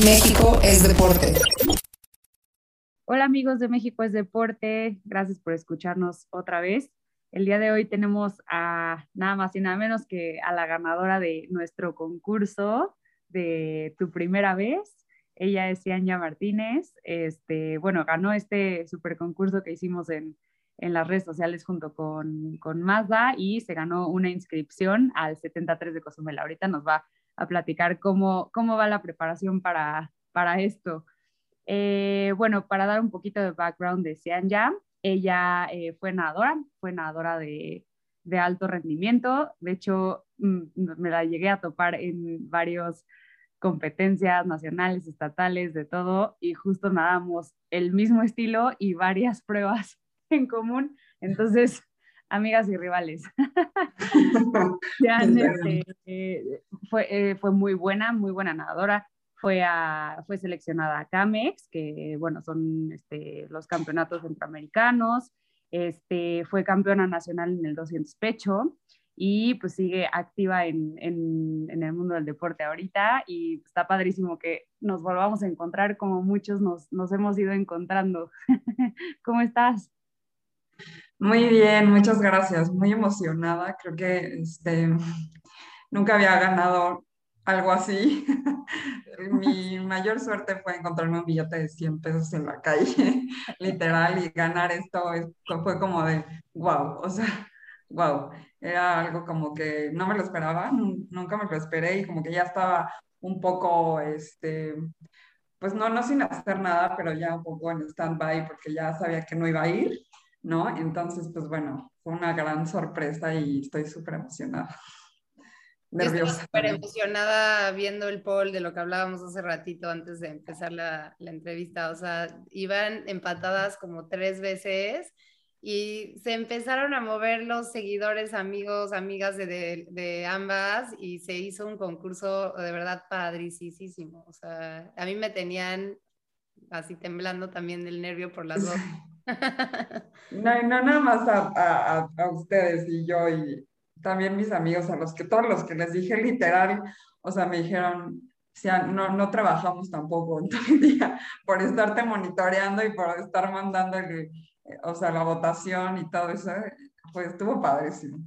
México es deporte. Hola amigos de México es deporte, gracias por escucharnos otra vez. El día de hoy tenemos a nada más y nada menos que a la ganadora de nuestro concurso de tu primera vez. Ella es Yanya Martínez. Este, bueno, ganó este super concurso que hicimos en, en las redes sociales junto con, con Mazda y se ganó una inscripción al 73 de Cozumel. Ahorita nos va a platicar cómo, cómo va la preparación para, para esto. Eh, bueno, para dar un poquito de background de Xianya, ella eh, fue nadadora, fue nadadora de, de, alto rendimiento. De hecho, mm, me la llegué a topar en varias competencias nacionales, estatales, de todo, y justo nadamos el mismo estilo y varias pruebas en común. Entonces, amigas y rivales. Este, eh, fue, eh, fue muy buena, muy buena nadadora. Fue, a, fue seleccionada a CAMEX, que bueno, son este, los campeonatos centroamericanos. Este, fue campeona nacional en el 200 pecho y pues sigue activa en, en, en, el mundo del deporte ahorita y está padrísimo que nos volvamos a encontrar como muchos nos, nos hemos ido encontrando. ¿Cómo estás? Muy bien, muchas gracias. Muy emocionada. Creo que este, nunca había ganado algo así. Mi mayor suerte fue encontrarme un billete de 100 pesos en la calle, literal, y ganar esto fue como de, wow, o sea, wow. Era algo como que no me lo esperaba, nunca me lo esperé y como que ya estaba un poco, este, pues no, no sin hacer nada, pero ya un poco en stand-by porque ya sabía que no iba a ir. ¿No? Entonces, pues bueno, fue una gran sorpresa y estoy súper emocionada. Nerviosa. Súper emocionada viendo el poll de lo que hablábamos hace ratito antes de empezar la, la entrevista. O sea, iban empatadas como tres veces y se empezaron a mover los seguidores, amigos, amigas de, de, de, ambas y se hizo un concurso de verdad padricísimo. O sea, a mí me tenían así temblando también del nervio por las dos. No, no nada más a, a, ustedes y yo y también mis amigos, a los que todos los que les dije literal, o sea, me dijeron, no, no trabajamos tampoco en todo el día por estarte monitoreando y por estar mandando, o sea, la votación y todo eso, pues estuvo padrísimo,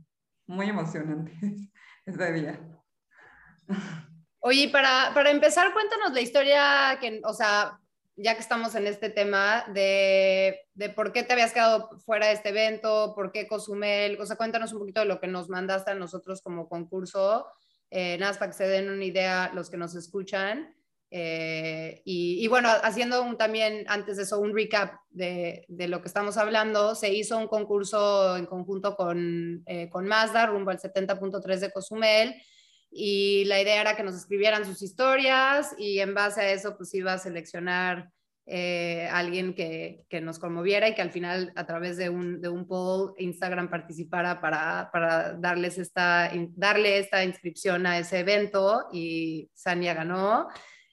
muy emocionante ese día. Oye, para, para empezar, cuéntanos la historia que, o sea, ya que estamos en este tema de, de, por qué te habías quedado fuera de este evento, por qué Cozumel, o sea, cuéntanos un poquito de lo que nos mandaste a nosotros como concurso, eh, nada para que se den una idea los que nos escuchan. Eh, y, y, bueno, haciendo también antes de eso un recap de, de, lo que estamos hablando, se hizo un concurso en conjunto con, eh, con Mazda rumbo al 70.3 de Cozumel y la idea era que nos escribieran sus historias y en base a eso pues iba a seleccionar eh, alguien que, que, nos conmoviera y que al final a través de un, de un poll Instagram participara para, para darles esta, darle esta inscripción a ese evento y Sania ganó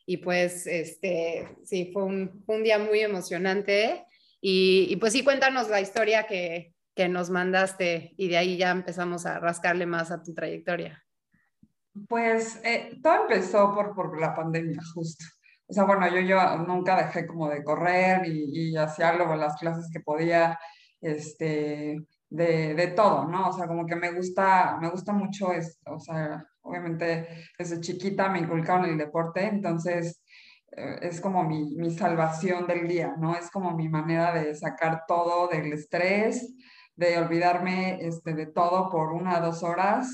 y pues este, sí, fue un, un día muy emocionante y, y, pues sí, cuéntanos la historia que, que nos mandaste y de ahí ya empezamos a rascarle más a tu trayectoria. Pues eh, todo empezó por, por la pandemia, justo. O sea, bueno, yo, yo nunca dejé como de correr y, y hacía luego las clases que podía, este, de, de, todo, ¿no? O sea, como que me gusta, me gusta mucho, es, o sea, obviamente desde chiquita me inculcaron el deporte, entonces eh, es como mi, mi, salvación del día, ¿no? Es como mi manera de sacar todo del estrés, de olvidarme este, de todo por una o dos horas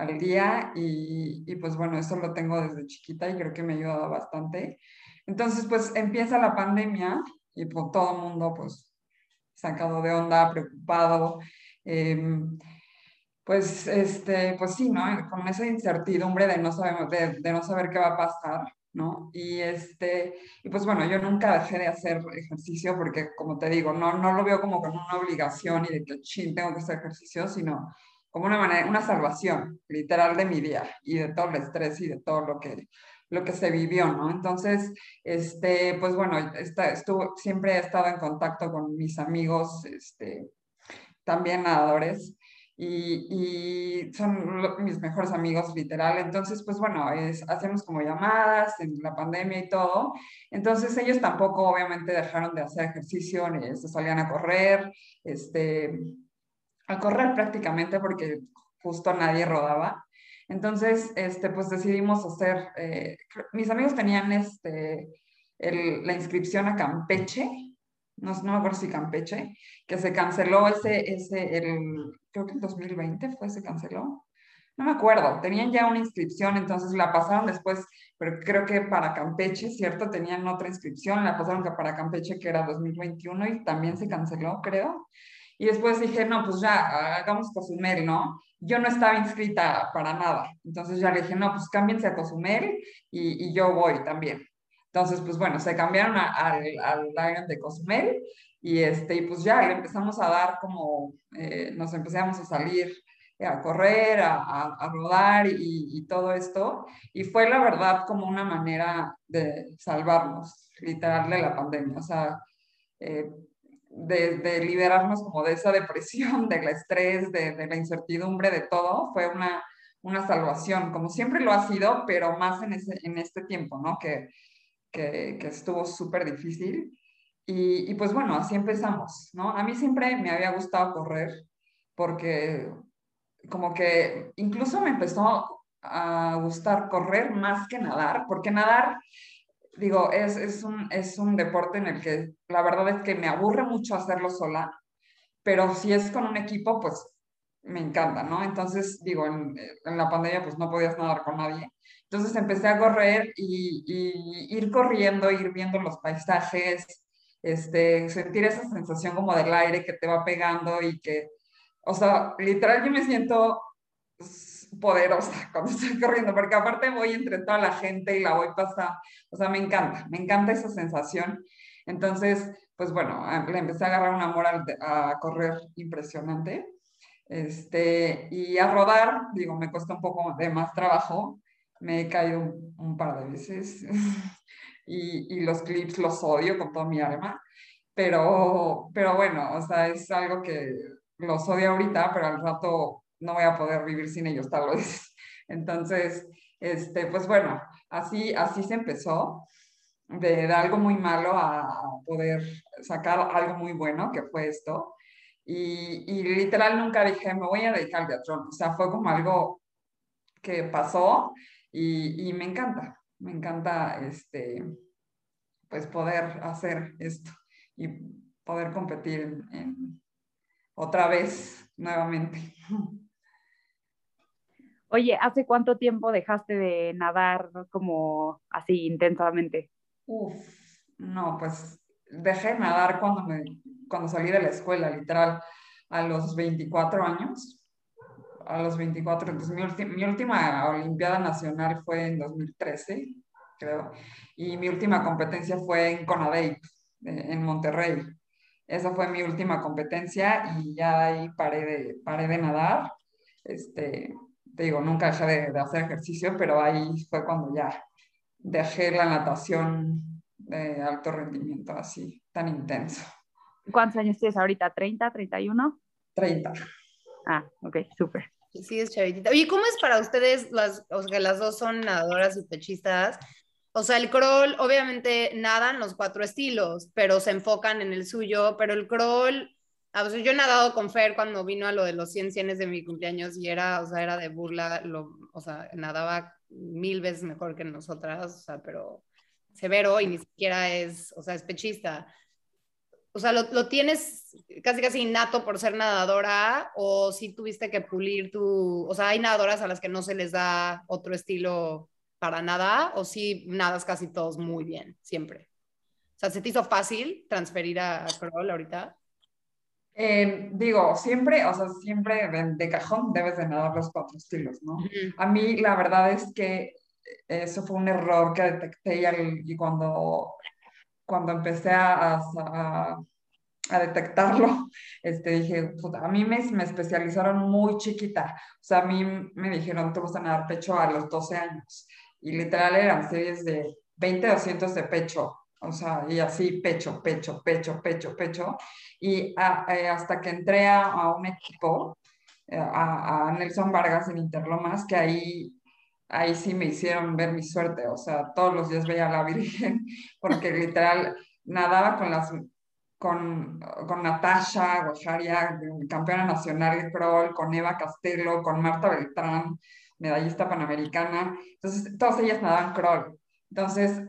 al día y, y, pues bueno, eso lo tengo desde chiquita y creo que me ha ayudado bastante. Entonces pues empieza la pandemia y pues, todo el mundo pues sacado de onda, preocupado. Eh, pues, este, pues sí, ¿no? Con esa incertidumbre de no, sabemos, de, de, no saber qué va a pasar, ¿no? Y, este, y pues bueno, yo nunca dejé de hacer ejercicio porque, como te digo, no, no lo veo como con una obligación y de que, chin, tengo que hacer ejercicio, sino como una manera, una salvación literal de mi día y de todo el estrés y de todo lo que, lo que se vivió, ¿no? Entonces, este, pues bueno, está, siempre he estado en contacto con mis amigos, este, también nadadores, y, son mis mejores amigos literal. Entonces, pues bueno, es, hacemos como llamadas en la pandemia y todo. Entonces ellos tampoco obviamente dejaron de hacer ejercicio, se salían a correr, este, a correr prácticamente porque justo nadie rodaba. Entonces, este, pues decidimos hacer, eh, mis amigos tenían este, la inscripción a Campeche, no, no me acuerdo si Campeche, que se canceló ese, ese, el, creo que en 2020 fue, se canceló. No me acuerdo, tenían ya una inscripción, entonces la pasaron después, pero creo que para Campeche, ¿cierto? Tenían otra inscripción, la pasaron para Campeche, que era 2021, y también se canceló, creo. Y después dije, no, pues ya, hagamos Cozumel, ¿no? Yo no estaba inscrita para nada. Entonces ya le dije, no, pues cámbiense a Cozumel y, y yo voy también. Entonces, pues bueno, se cambiaron al, al de Cosmel y, este, y pues ya le empezamos a dar como, eh, nos empezamos a salir a correr, a, a, rodar y, y, todo esto. Y fue la verdad como una manera de salvarnos, literal, de la pandemia. O sea, eh, de, liberarnos como de esa depresión, del estrés, de, de, la incertidumbre, de todo, fue una, una salvación, como siempre lo ha sido, pero más en, ese, en este tiempo, ¿no? Que, que, estuvo súper difícil. Y, y, pues bueno, así empezamos, ¿no? A mí siempre me había gustado correr porque como que incluso me empezó a gustar correr más que nadar, porque nadar, digo, es, es, un, es un deporte en el que la verdad es que me aburre mucho hacerlo sola, pero si es con un equipo, pues me encanta, ¿no? Entonces, digo, en, en la pandemia pues no podías nadar con nadie. Entonces empecé a correr y, ir corriendo, ir viendo los paisajes, este, sentir esa sensación como del aire que te va pegando y que, o sea, literal yo me siento poderosa cuando estoy corriendo, porque aparte voy entre toda la gente y la voy pasando, o sea, me encanta, me encanta esa sensación. Entonces, pues bueno, le empecé a agarrar un amor a, correr impresionante. Este, y a rodar, digo, me cuesta un poco de más trabajo, me he caído un, par de veces y, y, los clips los odio con toda mi alma, pero, pero bueno, o sea, es algo que los odio ahorita, pero al rato no voy a poder vivir sin ellos, tal vez. Entonces, este, pues bueno, así, así se empezó, de, de algo muy malo a, poder sacar algo muy bueno, que fue esto. Y, y, literal nunca dije, me voy a dedicar al teatro. O sea, fue como algo que pasó y, me encanta, me encanta este, pues poder hacer esto y poder competir en, otra vez nuevamente. Oye, ¿hace cuánto tiempo dejaste de nadar como así intensamente? Uf, no, pues dejé de nadar cuando, me, cuando salí de la escuela, literal, a los 24 años a los 24. Entonces, mi, mi, última Olimpiada Nacional fue en 2013, creo, y mi última competencia fue en Conadey, eh, en Monterrey. Esa fue mi última competencia y ya ahí paré de, paré de nadar. Este, te digo, nunca dejé de, de hacer ejercicio, pero ahí fue cuando ya dejé la natación de alto rendimiento así, tan intenso. ¿Cuántos años tienes ahorita? ¿30, 31? 30. Ah, ok, súper. Sí, es chavitita. Oye, ¿cómo es para ustedes, las, o sea, que las dos son nadadoras y pechistas? O sea, el crawl, obviamente nadan los cuatro estilos, pero se enfocan en el suyo, pero el crawl, ah, o sea, yo he nadado con Fer cuando vino a lo de los 100 cienes de mi cumpleaños y era, o sea, era de burla, lo, o sea, nadaba mil veces mejor que nosotras, o sea, pero severo y ni siquiera es, o sea, es pechista o sea, lo, lo, tienes casi casi innato por ser nadadora o si tuviste que pulir tu, o sea, hay nadadoras a las que no se les da otro estilo para nada o si nadas casi todos muy bien, siempre. O sea, ¿se te hizo fácil transferir a, crawl ahorita? Eh, digo, siempre, o sea, siempre de, de, cajón debes de nadar los cuatro estilos, ¿no? Uh -huh. A mí la verdad es que eso fue un error que detecté y, y cuando cuando empecé a, a, a detectarlo, este, dije, a mí me, me, especializaron muy chiquita. O sea, a mí me dijeron, te vas a dar pecho a los 12 años. Y literal eran series de 20 200 de pecho. O sea, y así pecho, pecho, pecho, pecho, pecho. Y a, eh, hasta que entré a, a, un equipo, eh, a, a Nelson Vargas en Interlomas, que ahí ahí sí me hicieron ver mi suerte, o sea, todos los días veía a la Virgen, porque literal nadaba con las con, con Natasha Guajaria, campeona nacional de crawl, con Eva Castelo, con Marta Beltrán, medallista panamericana. Entonces, todas ellas nadaban crawl. Entonces,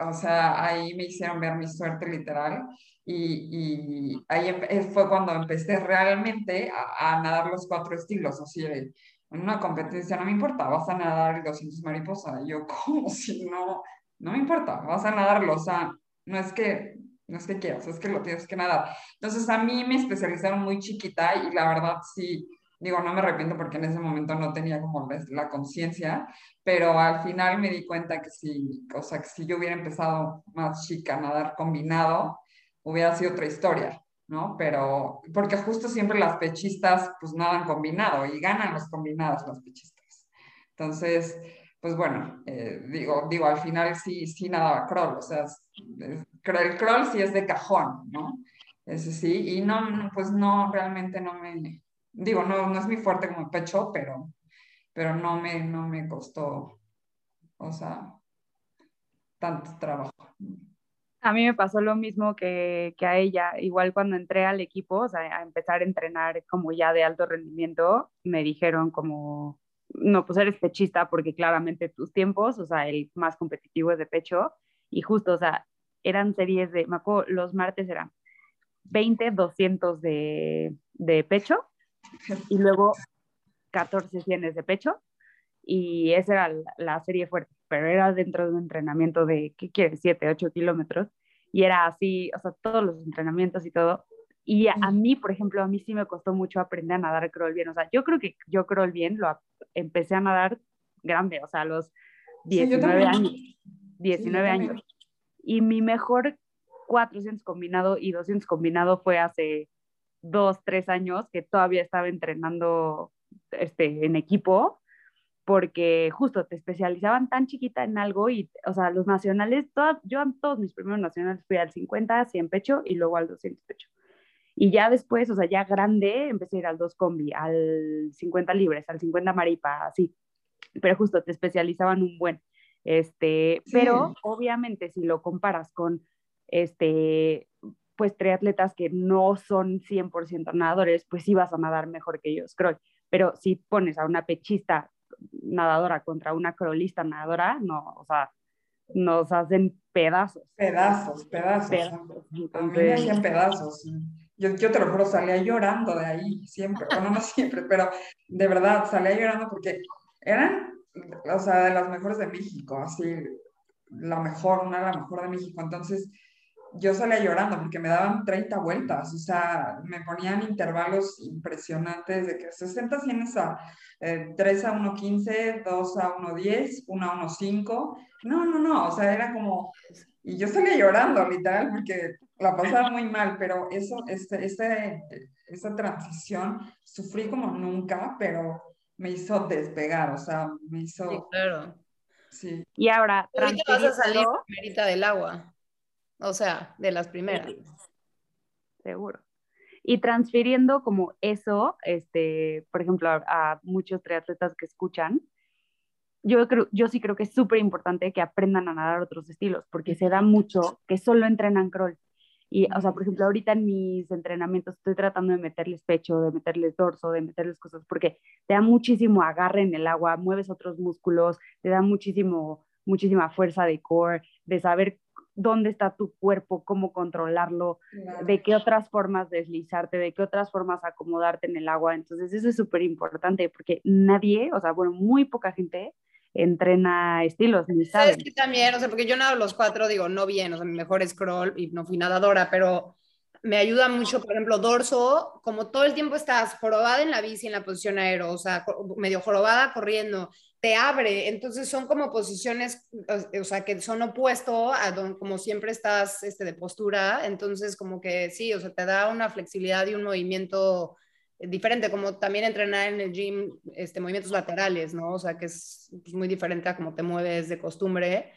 o sea, ahí me hicieron ver mi suerte literal. Y, y ahí fue cuando empecé realmente a, a nadar los cuatro estilos, así de, en una competencia no me importa, vas a nadar el 200 mariposa. Yo, ¿cómo si no? No me importa, vas a nadarlo, o sea, no es que no es que quieras, es que lo tienes que nadar. Entonces a mí me especializaron muy chiquita y la verdad sí, digo, no me arrepiento porque en ese momento no tenía como la conciencia, pero al final me di cuenta que si, o sea, que si yo hubiera empezado más chica a nadar combinado, hubiera sido otra historia. ¿no? Pero, porque justo siempre las pechistas pues nadan combinado y ganan los combinados las pechistas. Entonces, pues bueno, eh, digo, digo, al final sí, sí nadaba crawl, o sea, el crawl sí es de cajón, ¿no? Ese sí, y no, pues no, realmente no me, digo, no, no es mi fuerte como pecho, pero, pero no me, no me costó, o sea, tanto trabajo. A mí me pasó lo mismo que, que, a ella. Igual cuando entré al equipo, o sea, a empezar a entrenar como ya de alto rendimiento, me dijeron como, no, pues eres pechista porque claramente tus tiempos, o sea, el más competitivo es de pecho. Y justo, o sea, eran series de, me acuerdo, los martes eran 20, 200 de, de pecho y luego 14 cienes de pecho. Y esa era la, la serie fuerte pero era dentro de un entrenamiento de, ¿qué quieres? 7, 8 kilómetros. Y era así, o sea, todos los entrenamientos y todo. Y a, mí, por ejemplo, a mí sí me costó mucho aprender a nadar crawl bien. O sea, yo creo que yo crawl bien lo empecé a nadar grande, o sea, a los 19 años. 19 años. Y mi mejor 400 combinado y 200 combinado fue hace 2, 3 años que todavía estaba entrenando este, en equipo porque justo te especializaban tan chiquita en algo y, o sea, los nacionales, yo en todos mis primeros nacionales fui al 50, 100 pecho y luego al 200 pecho. Y ya después, o sea, ya grande, empecé a ir al 2 combi, al 50 libres, al 50 maripa, así. Pero justo te especializaban un buen. Este, pero obviamente si lo comparas con este pues triatletas que no son 100% nadadores, pues sí vas a nadar mejor que ellos, creo. Pero si pones a una pechista nadadora contra una crolista nadadora, no, o sea, nos hacen pedazos. Pedazos, pedazos. A mí me hacían pedazos. Yo, yo, te lo juro, salía llorando de ahí, siempre, bueno, no siempre, pero de verdad, salía llorando porque eran, o sea, de las mejores de México, así, la mejor, una de las mejores de México. Entonces, yo salía llorando porque me daban 30 vueltas, o sea, me ponían intervalos impresionantes de que 60 tienes a eh, 3 a 1.15, 2 a 1.10, 1 a 1.5. No, no, no, o sea, era como, y yo salía llorando literal porque la pasaba muy mal, pero eso, este, este, esa transición sufrí como nunca, pero me hizo despegar, o sea, me hizo... Sí, claro. Sí. Y ahora, ahorita vas a salir primerita del agua. O sea, de las primeras. Seguro. Y transfiriendo como eso, este, por ejemplo, a, muchos triatletas que escuchan, yo, creo, yo sí creo que es súper importante que aprendan a nadar otros estilos, porque se da mucho que solo entrenan crawl. Y, o sea, por ejemplo, ahorita en mis entrenamientos estoy tratando de meterles pecho, de meterles dorso, de meterles cosas, porque te da muchísimo agarre en el agua, mueves otros músculos, te da muchísimo, muchísima fuerza de core, de saber dónde está tu cuerpo, cómo controlarlo, de qué otras formas deslizarte, de qué otras formas acomodarte en el agua. Entonces eso es súper importante porque nadie, o sea, bueno, muy poca gente entrena estilos, ni sabes. que también, o sea, porque yo nado los cuatro, digo, no bien, o sea, mi mejor scroll y no fui nadadora, pero me ayuda mucho, por ejemplo, dorso, como todo el tiempo estás jorobada en la bici en la posición aero, o sea, medio jorobada corriendo, te abre, entonces son como posiciones, o sea, que son opuesto a donde, como siempre estás este, de postura, entonces como que sí, o sea, te da una flexibilidad y un movimiento diferente, como también entrenar en el gym, este, movimientos laterales, ¿no? O sea, que es pues, muy diferente a cómo te mueves de costumbre,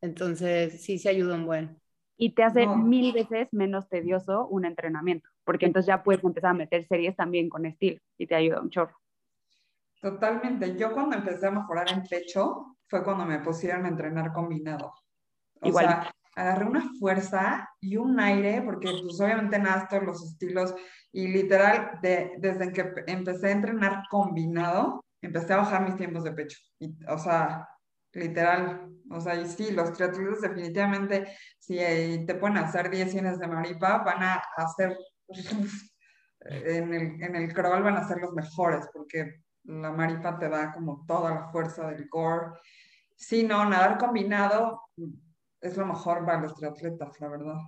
entonces sí, sí ayuda un buen. Y te hace mil veces menos tedioso un entrenamiento, porque entonces ya puedes empezar a meter series también con estilo y te ayuda un chorro. Totalmente. Yo cuando empecé a mejorar en pecho fue cuando me pusieron a entrenar combinado. O Igual. sea, agarré una fuerza y un aire, porque pues obviamente nada, todos los estilos, y literal, de, desde que pe- empecé a entrenar combinado, empecé a bajar mis tiempos de pecho. Y, o sea, literal, o sea, y sí, los triatletas definitivamente, si eh, te pueden hacer 10 cienes de maripa, van a hacer, en el, en el crawl van a ser los mejores, porque la maripa te da como toda la fuerza del core. Sí, no, nadar combinado es lo mejor para los triatletas, la verdad.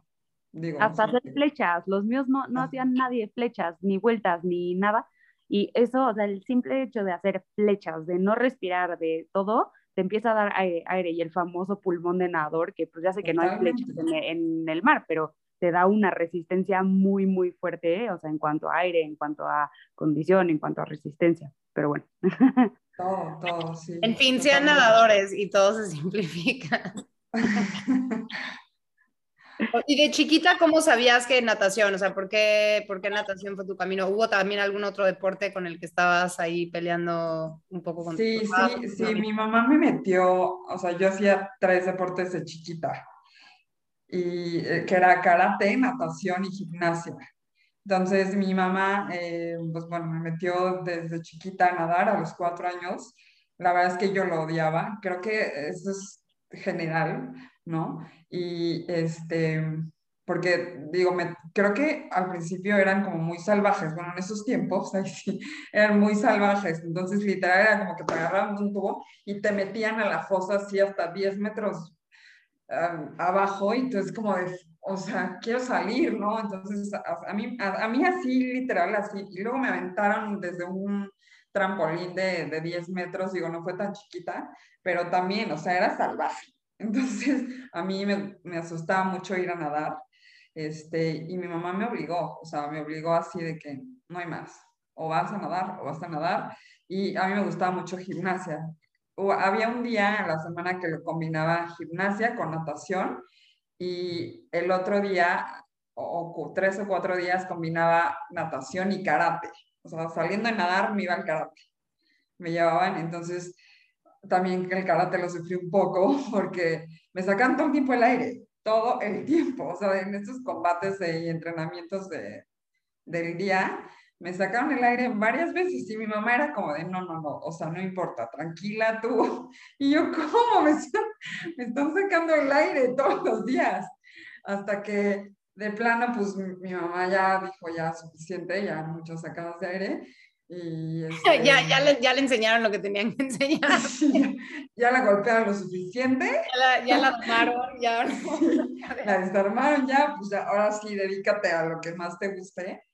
Digo, Hasta o sea, hacer flechas. Los míos no, no hacían nadie flechas, ni vueltas, ni nada. Y eso, o sea, el simple hecho de hacer flechas, de no respirar, de todo, te empieza a dar aire, aire. y el famoso pulmón de nadador, que pues ya sé que no hay flechas en, en el mar, pero te da una resistencia muy, muy fuerte, ¿eh? o sea, en cuanto a aire, en cuanto a condición, en cuanto a resistencia. Pero bueno, todo, todo, sí. En fin, sean nadadores y todo se simplifica. Y de chiquita, ¿cómo sabías que natación? O sea, ¿por qué, ¿por qué natación fue tu camino? ¿Hubo también algún otro deporte con el que estabas ahí peleando un poco con Sí, papás? sí, sí, mi mamá me metió, o sea, yo hacía tres deportes de chiquita, y eh, que era karate, natación y gimnasia. Entonces mi mamá, eh, pues bueno, me metió desde chiquita a nadar a los cuatro años. La verdad es que yo lo odiaba, creo que eso es general, ¿no? Y este, porque digo, me, creo que al principio eran como muy salvajes, bueno, en esos tiempos, ahí sí, eran muy salvajes, entonces literal era como que te agarraban un tubo y te metían a la fosa así hasta 10 metros um, abajo y entonces como de, o sea, quiero salir, ¿no? Entonces a, a mí, a, a, mí así, literal, así, y luego me aventaron desde un trampolín de, de 10 metros, digo, no fue tan chiquita, pero también, o sea, era salvaje. Entonces, a mí me, me asustaba mucho ir a nadar, este, y mi mamá me obligó, o sea, me obligó así de que no hay más, o vas a nadar o vas a nadar, y a mí me gustaba mucho gimnasia. O, había un día a la semana que lo combinaba gimnasia con natación, y el otro día, o, tres o cuatro días, combinaba natación y karate. O sea, saliendo de nadar me iba al karate. Me llevaban, entonces también el karate lo sufrí un poco porque me sacan todo el tiempo el aire, todo el tiempo. O sea, en estos combates y entrenamientos de, del día, me sacaron el aire varias veces y mi mamá era como de, no, no, no, o sea, no importa, tranquila tú. Y yo, ¿cómo? Me están, me están sacando el aire todos los días. Hasta que de plano, pues mi mamá ya dijo, ya suficiente, ya muchos sacados de aire. Y este, ya, ya, le, ya le enseñaron lo que tenían que enseñar. ya, ya, la golpearon lo suficiente. Ya la, ya la armaron, ya. Sí, la desarmaron ya, pues ahora sí, dedícate a lo que más te guste.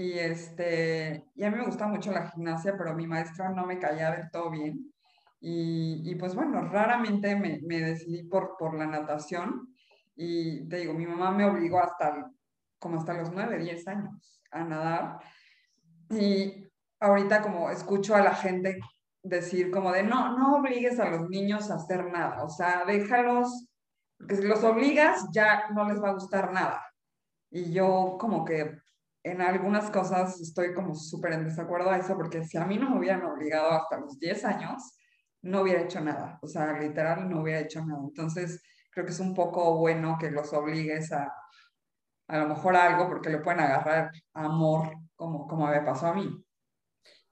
Y, este, y a mí me gusta mucho la gimnasia, pero mi maestra no me caía del todo bien. Y, y pues bueno, raramente me, me, decidí por, por la natación. Y te digo, mi mamá me obligó hasta como hasta los 9, 10 años a nadar. Y ahorita como escucho a la gente decir como de, no, no obligues a los niños a hacer nada. O sea, déjalos, porque si los obligas ya no les va a gustar nada. Y yo como que en algunas cosas estoy como súper en desacuerdo a eso, porque si a mí no me hubieran obligado hasta los 10 años, no hubiera hecho nada. O sea, literal no hubiera hecho nada. Entonces, creo que es un poco bueno que los obligues a a lo mejor algo porque le pueden agarrar amor como, como me pasó a mí.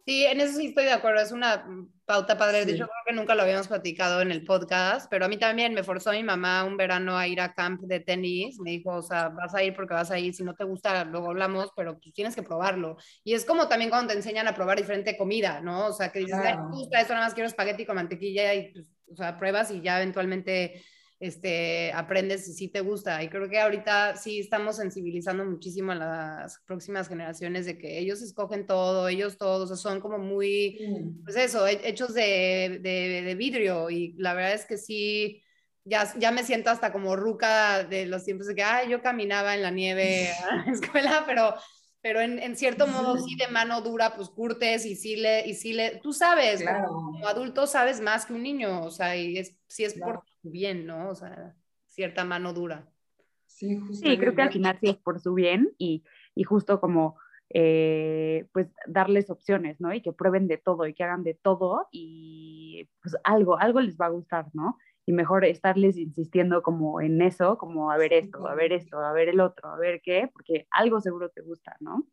Sí, en eso sí estoy de acuerdo, es una pauta padre. De hecho, creo que nunca lo habíamos platicado en el podcast, pero a mí también me forzó mi mamá un verano a ir a camp de tenis. Me dijo, o sea, vas a ir porque vas a ir, si no te gusta, luego hablamos, pero pues tienes que probarlo. Y es como también cuando te enseñan a probar diferente comida, ¿no? O sea, que dices, claro. me gusta esto, nada más quiero espagueti con mantequilla y, pues, o sea, pruebas y ya eventualmente este, aprendes si sí te gusta. Y creo que ahorita sí estamos sensibilizando muchísimo a las próximas generaciones de que ellos escogen todo, ellos todos, o sea, son como muy, pues eso, hechos de, de, de, vidrio. Y la verdad es que sí, ya, ya me siento hasta como ruca de los tiempos de que, ay, yo caminaba en la nieve a la escuela, pero pero en, en, cierto modo sí de mano dura, pues curtes y sí le, y sí le, tú sabes, claro. como, adulto sabes más que un niño, o sea, y es, si es claro. por bien, ¿no? O sea, cierta mano dura. Sí, sí creo que al final sí es por su bien y, y justo como eh, pues darles opciones, ¿no? Y que prueben de todo y que hagan de todo y pues algo, algo les va a gustar, ¿no? Y mejor estarles insistiendo como en eso, como a ver esto, a ver esto, a ver el otro, a ver qué, porque algo seguro te gusta, ¿no?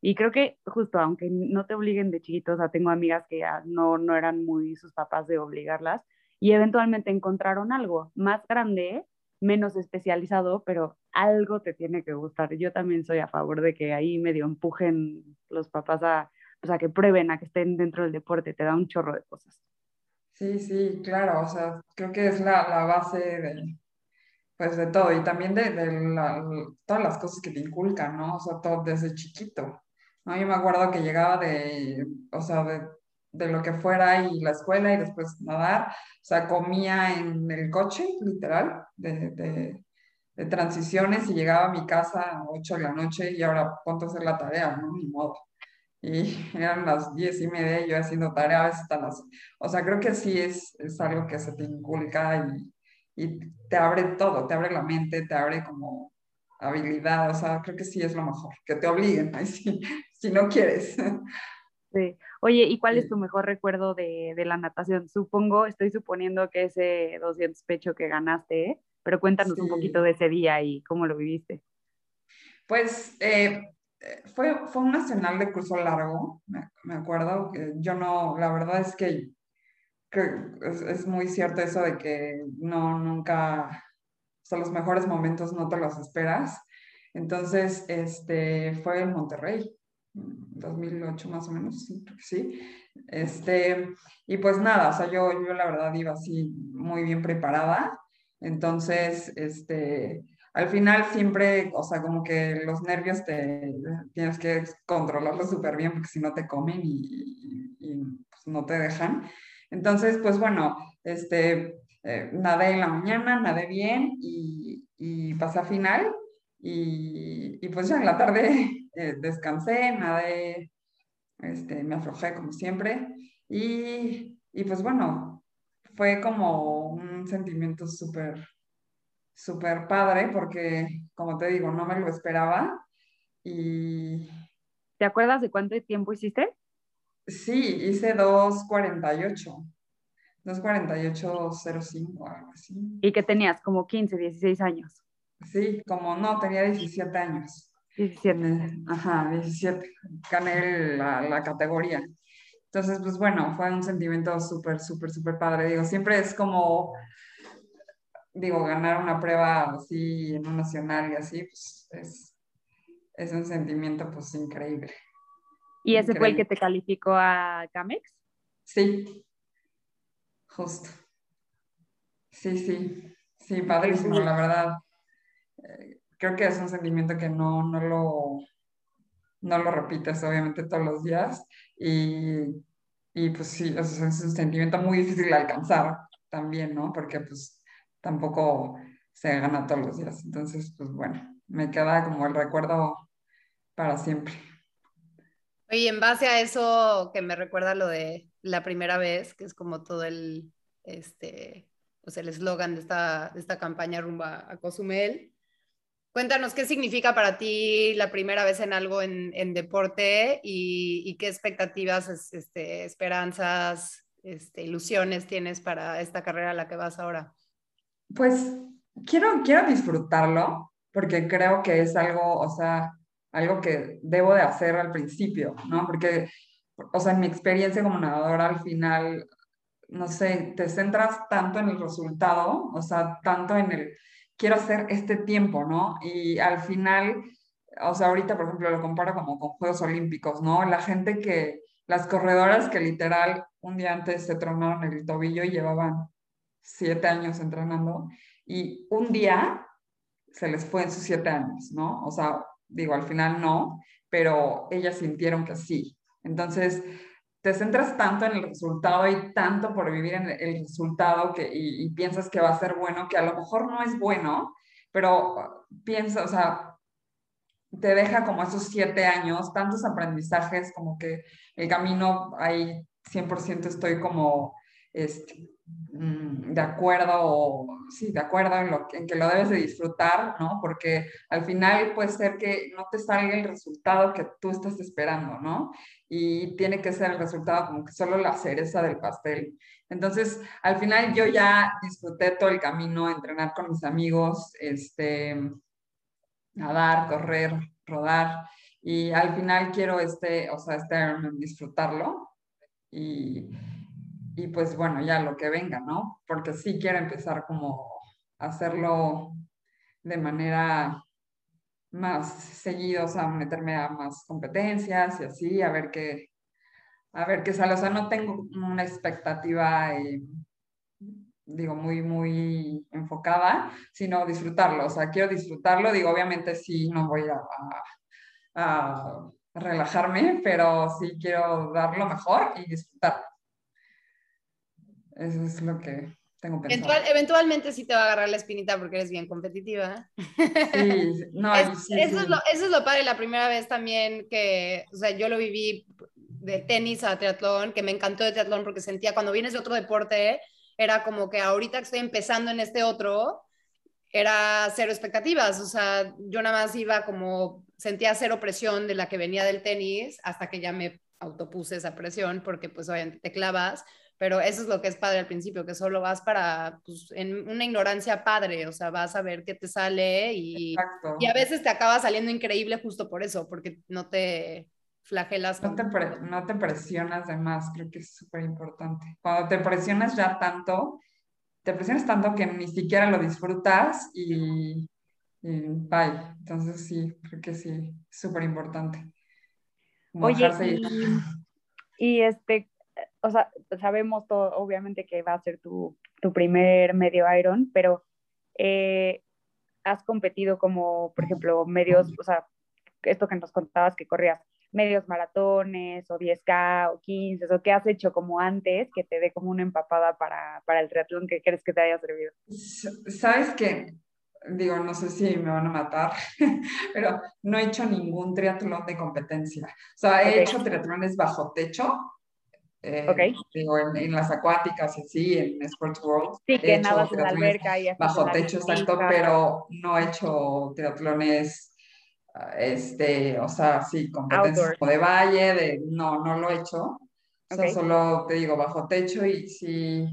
Y creo que justo, aunque no te obliguen de chiquitos, o sea, tengo amigas que ya no, no eran muy sus papás de obligarlas y eventualmente encontraron algo más grande menos especializado, pero algo te tiene que gustar. Yo también soy a favor de que ahí medio empujen los papás a, o sea, que prueben a que estén dentro del deporte, te da un chorro de cosas. Sí, sí, claro, o sea, creo que es la, la base de, pues de todo y también de, de todas las cosas que te inculcan, ¿no? O sea, todo desde chiquito, ¿no? Yo me acuerdo que llegaba de, o sea, de de lo que fuera y la escuela y después nadar. O sea, comía en el coche, literal, de, de, transiciones y llegaba a mi casa a 8 de la noche y ahora ponte a hacer la tarea, ¿no? Ni modo. Y eran las 10 y media y yo haciendo tarea a veces hasta las... O sea, creo que sí es, es algo que se te inculca y, te abre todo, te abre la mente, te abre como habilidad, o sea, creo que sí es lo mejor, que te obliguen, ahí sí, si no quieres. Sí. Oye, ¿y cuál es tu mejor recuerdo de, la natación? Supongo, estoy suponiendo que ese 200 pecho que ganaste, ¿eh? pero cuéntanos un poquito de ese día y cómo lo viviste. Pues eh, fue, fue un nacional de curso largo, me, acuerdo. que Yo no, la verdad es que, es, muy cierto eso de que no, nunca, o sea, los mejores momentos no te los esperas. Entonces, este, fue en Monterrey. 2008 más o menos, sí. Este, y pues nada, o sea, yo, yo la verdad iba así muy bien preparada, entonces, este, al final siempre, o sea, como que los nervios te tienes que controlarlos súper bien porque si no te comen y, pues, no te dejan. Entonces, pues bueno, este, eh, nadé en la mañana, nadé bien y, y pasé final y, y pues ya en la tarde eh, descansé, nadé, este, me aflojé como siempre y, y pues bueno, fue como un sentimiento súper, súper padre porque, como te digo, no me lo esperaba y... ¿Te acuerdas de cuánto tiempo hiciste? Sí, hice 2.48. 2.48.05, algo así. ¿Y qué tenías? ¿Como 15, 16 años? Sí, como no, tenía 17 años. 17. Ajá, 17. Gané la, la categoría. Entonces, pues bueno, fue un sentimiento súper, súper, súper padre. Digo, siempre es como, digo, ganar una prueba así en un nacional y así, pues es, es un sentimiento pues increíble. ¿Y ese fue el que te calificó a Camex? Sí, justo. Sí, sí, sí, padrísimo, la verdad. Creo que es un sentimiento que no, no, lo, no lo repites obviamente todos los días y, y pues sí, es un sentimiento muy difícil de alcanzar también, ¿no? Porque pues tampoco se gana todos los días. Entonces, pues bueno, me queda como el recuerdo para siempre. Oye, en base a eso que me recuerda lo de la primera vez, que es como todo el, este, pues el eslogan de esta, de esta campaña rumba a Cozumel, Cuéntanos qué significa para ti la primera vez en algo en, deporte y, qué expectativas, este, esperanzas, este, ilusiones tienes para esta carrera a la que vas ahora. Pues quiero, quiero disfrutarlo porque creo que es algo, o sea, algo que debo de hacer al principio, ¿no? Porque, o sea, en mi experiencia como nadadora al final, no sé, te centras tanto en el resultado, o sea, tanto en el quiero hacer este tiempo, ¿no? Y al final, o sea, ahorita, por ejemplo, lo comparo como con Juegos Olímpicos, ¿no? La gente que, las corredoras que literal un día antes se tronaron el tobillo y llevaban siete años entrenando y un día se les fue en sus siete años, ¿no? O sea, digo, al final no, pero ellas sintieron que sí. Entonces, te centras tanto en el resultado y tanto por vivir en el resultado que, y, piensas que va a ser bueno, que a lo mejor no es bueno, pero piensa, o sea, te deja como esos siete años, tantos aprendizajes, como que el camino ahí 100% estoy como este, mm, de acuerdo, sí, de acuerdo en, lo, en que lo debes de disfrutar, ¿no? Porque al final puede ser que no te salga el resultado que tú estás esperando, ¿no? Y tiene que ser el resultado como que solo la cereza del pastel. Entonces, al final yo ya disfruté todo el camino, entrenar con mis amigos, este, nadar, correr, rodar, y al final quiero este, o sea, este disfrutarlo. Y, y pues bueno, ya lo que venga, ¿no? Porque sí quiero empezar como hacerlo de manera más seguida, o sea, meterme a más competencias y así, a ver qué, a ver qué sale. O sea, no tengo una expectativa, eh, digo, muy, muy enfocada, sino disfrutarlo. O sea, quiero disfrutarlo. Digo, obviamente sí, no voy a, a relajarme, pero sí quiero dar lo mejor y disfrutarlo. Eso es lo que tengo pensado. eventualmente sí te va a agarrar la espinita porque eres bien competitiva. Sí, no, eso, Es lo, eso es lo padre, la primera vez también que, o sea, yo lo viví de tenis a triatlón, que me encantó de triatlón porque sentía cuando vienes de otro deporte, era como que ahorita que estoy empezando en este otro, era cero expectativas, o sea, yo nada más iba como, sentía cero presión de la que venía del tenis hasta que ya me autopuse esa presión porque pues obviamente te clavas, pero eso es lo que es padre al principio, que solo vas para, pues, en una ignorancia padre, o sea, vas a ver qué te sale y, y a veces te acaba saliendo increíble justo por eso, porque no te flagelas. No te, no te presionas de más, creo que es súper importante. Cuando te presionas ya tanto, te presionas tanto que ni siquiera lo disfrutas y, y bye. Entonces sí, creo que sí, súper importante. Oye, y, y, este, o sea, sabemos todo, obviamente que va a ser tu, tu primer medio Iron, pero eh, has competido como, por ejemplo, medios, o sea, esto que nos contabas que corrías medios maratones o 10K o 15 o qué has hecho como antes que te dé como una empapada para, para el triatlón que crees que te haya servido? Sabes que, digo, no sé si me van a matar, pero no he hecho ningún triatlón de competencia. O sea, he hecho triatlones bajo techo, eh, digo, en, las acuáticas y así, en Sports World. Sí, que nada en la alberca y Bajo techo, exacto, pero no he hecho triatlones, ah, este, o sea, sí, competencias como de valle, de, no, no lo he hecho. O sea, solo te digo, bajo techo y sí,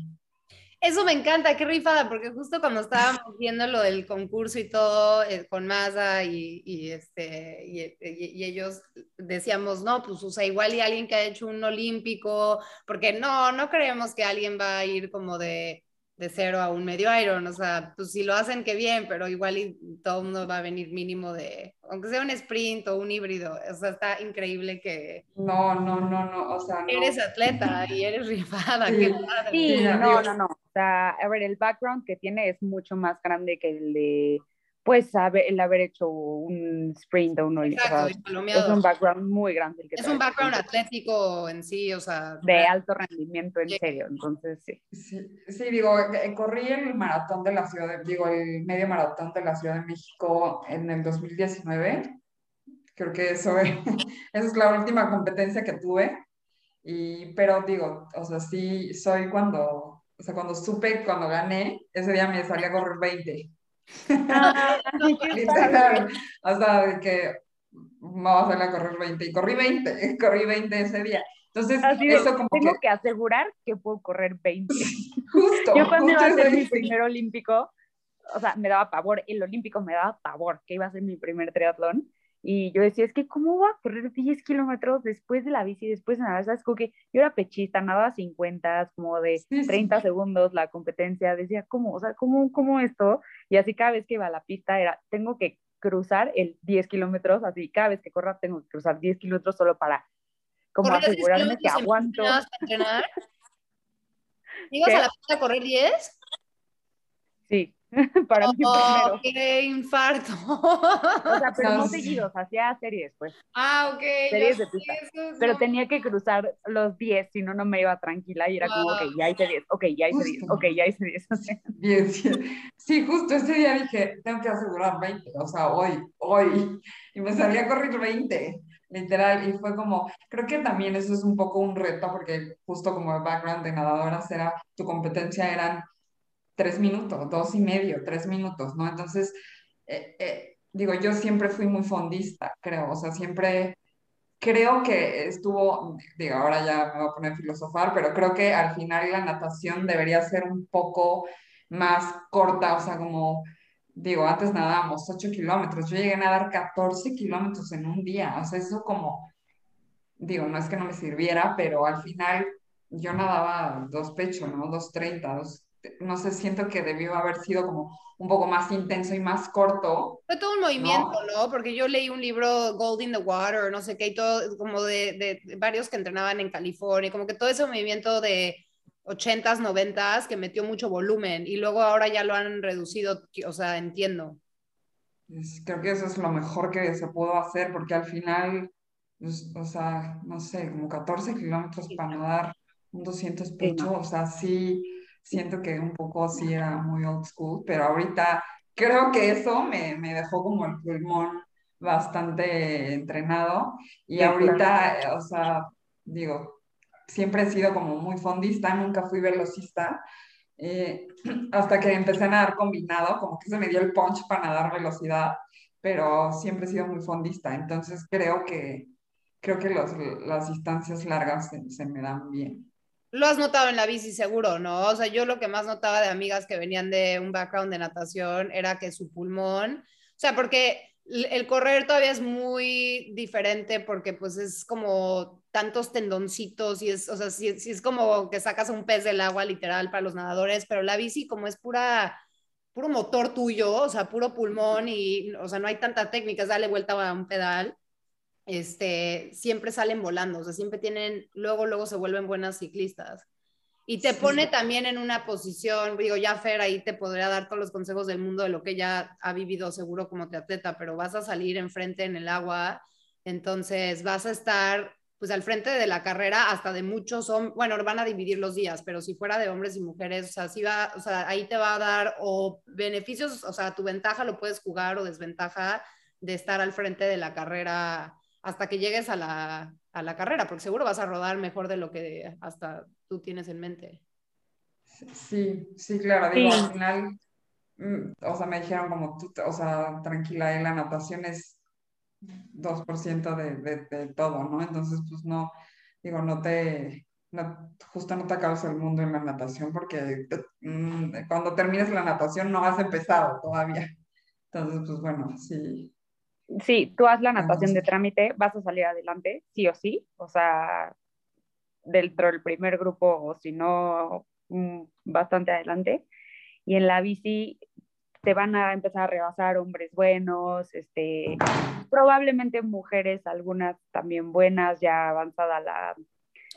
eso me encanta, qué rifada, porque justo cuando estábamos viendo lo del concurso y todo eh, con Maza y, y, este, y, ellos decíamos, no, pues o sea, igual y alguien que ha hecho un olímpico, porque no, no creemos que alguien va a ir como de de cero a un medio Iron, o sea, pues si lo hacen, qué bien, pero igual y todo el mundo va a venir mínimo de, aunque sea un sprint o un híbrido, o sea, está increíble que... No, no, no, no, o sea... Eres atleta y eres rifada, qué padre. Sí, no, no, no, o sea, a ver, el background que tiene es mucho más grande que el de pues el haber hecho un sprint o un Exacto, es un background muy grande. es un background atlético en sí, o sea. De alto rendimiento, en serio, entonces sí. sí. digo, eh, corrí el maratón de la ciudad, de, digo, el medio maratón de la Ciudad de México en el 2019. Creo que eso, esa es la última competencia que tuve. Y, pero digo, o sea, sí, soy cuando, o sea, cuando supe, cuando gané, ese día me salí a correr 20 Ah, hasta que vamos a salir a correr 20 y corrí 20, corrí 20 ese día. Entonces, eso como tengo que... asegurar que puedo correr 20. justo. Yo cuando iba a hacer mi primer olímpico, o sea, me daba pavor, el olímpico me daba pavor, que iba a ser mi primer triatlón. Y yo decía, es que ¿cómo voy a correr 10 kilómetros después de la bici, después de nada? ¿Sabes? Como que yo era pechista, nada 50, como de 30 segundos la competencia. Decía, ¿cómo? O sea, ¿cómo, ¿cómo esto? Y así cada vez que iba a la pista era, tengo que cruzar el 10 kilómetros, así cada vez que corra tengo que cruzar 10 kilómetros solo para como asegurarme que aguanto. ¿Ibas a la pista a correr 10? Sí. para mí oh, qué infarto. O sea, pero no seguidos, hacía series, pues. Ah, ok. Series de pista. Pero tenía que cruzar los 10, si no, no me iba tranquila y era como, ok, ya hice 10, ok, ya hice 10, ok, ya hice 10. Bien, sí. sí, justo ese día dije, tengo que asegurar 20, o sea, hoy, hoy. Y me salí a correr 20. literal, y fue como, creo que también eso es un poco un reto, porque justo como el background de nadadoras era, tu competencia eran tres minutos, dos y medio, tres minutos, ¿no? Entonces, eh, eh, digo, yo siempre fui muy fondista, creo, o sea, siempre creo que estuvo, digo, ahora ya me voy a poner a filosofar, pero creo que al final la natación debería ser un poco más corta, o sea, como, digo, antes nadábamos 8 kilómetros, yo llegué a nadar 14 kilómetros en un día, o sea, eso como, digo, no es que no me sirviera, pero al final yo nadaba dos pechos, ¿no? Dos treinta, dos, no sé, siento que debió haber sido como un poco más intenso y más corto. Fue todo un movimiento, ¿no? Porque yo leí un libro, Gold in the Water, no sé qué, y todo, como de, de, varios que entrenaban en California, como que todo ese movimiento de 80s, 90s que metió mucho volumen y luego ahora ya lo han reducido, o sea, entiendo. creo que eso es lo mejor que se pudo hacer porque al final, pues, o sea, no sé, como 14 kilómetros para nadar un 200 pecho, o sea, sí siento que un poco sí era muy old school, pero ahorita creo que eso me, me dejó como el pulmón bastante entrenado. Y ahorita, eh, o sea, digo, siempre he sido como muy fondista, nunca fui velocista, eh, hasta que empecé a nadar combinado, como que se me dio el punch para nadar velocidad, pero siempre he sido muy fondista, entonces creo que, creo que los, las distancias largas se, se me dan bien. Lo has notado en la bici seguro, ¿no? O sea, yo lo que más notaba de amigas que venían de un background de natación era que su pulmón, o sea, porque el correr todavía es muy diferente porque pues es como tantos tendoncitos y es, o sea, sí, es como que sacas un pez del agua literal para los nadadores, pero la bici como es pura, puro motor tuyo, o sea, puro pulmón y, o sea, no hay tanta técnica, es darle vuelta a un pedal este, siempre salen volando, o sea, siempre tienen, luego, luego se vuelven buenas ciclistas. Y te pone también en una posición, digo, ya Fer ahí te podría dar todos los consejos del mundo de lo que ella ha vivido seguro como atleta, pero vas a salir enfrente en el agua, entonces vas a estar pues al frente de la carrera hasta de muchos hombres, bueno, van a dividir los días, pero si fuera de hombres y mujeres, o sea, sí va, o sea, ahí te va a dar o beneficios, o sea, tu ventaja lo puedes jugar o desventaja de estar al frente de la carrera hasta que llegues a la, a la carrera, porque seguro vas a rodar mejor de lo que hasta tú tienes en mente. Sí, sí, claro, digo, al final, mm, o sea, me dijeron como tú, o sea, tranquila, la natación es 2% de, de, de, todo, ¿no? Entonces, pues no, digo, no te, no, justo no te acabas el mundo en la natación porque mm, cuando termines la natación no has empezado todavía. Entonces, pues bueno, sí, sí, tú haz la natación de trámite, vas a salir adelante, sí o sí, o sea, dentro del primer grupo o si no, mm, bastante adelante. Y en la bici te van a empezar a rebasar hombres buenos, este, probablemente mujeres, algunas también buenas, ya avanzada la...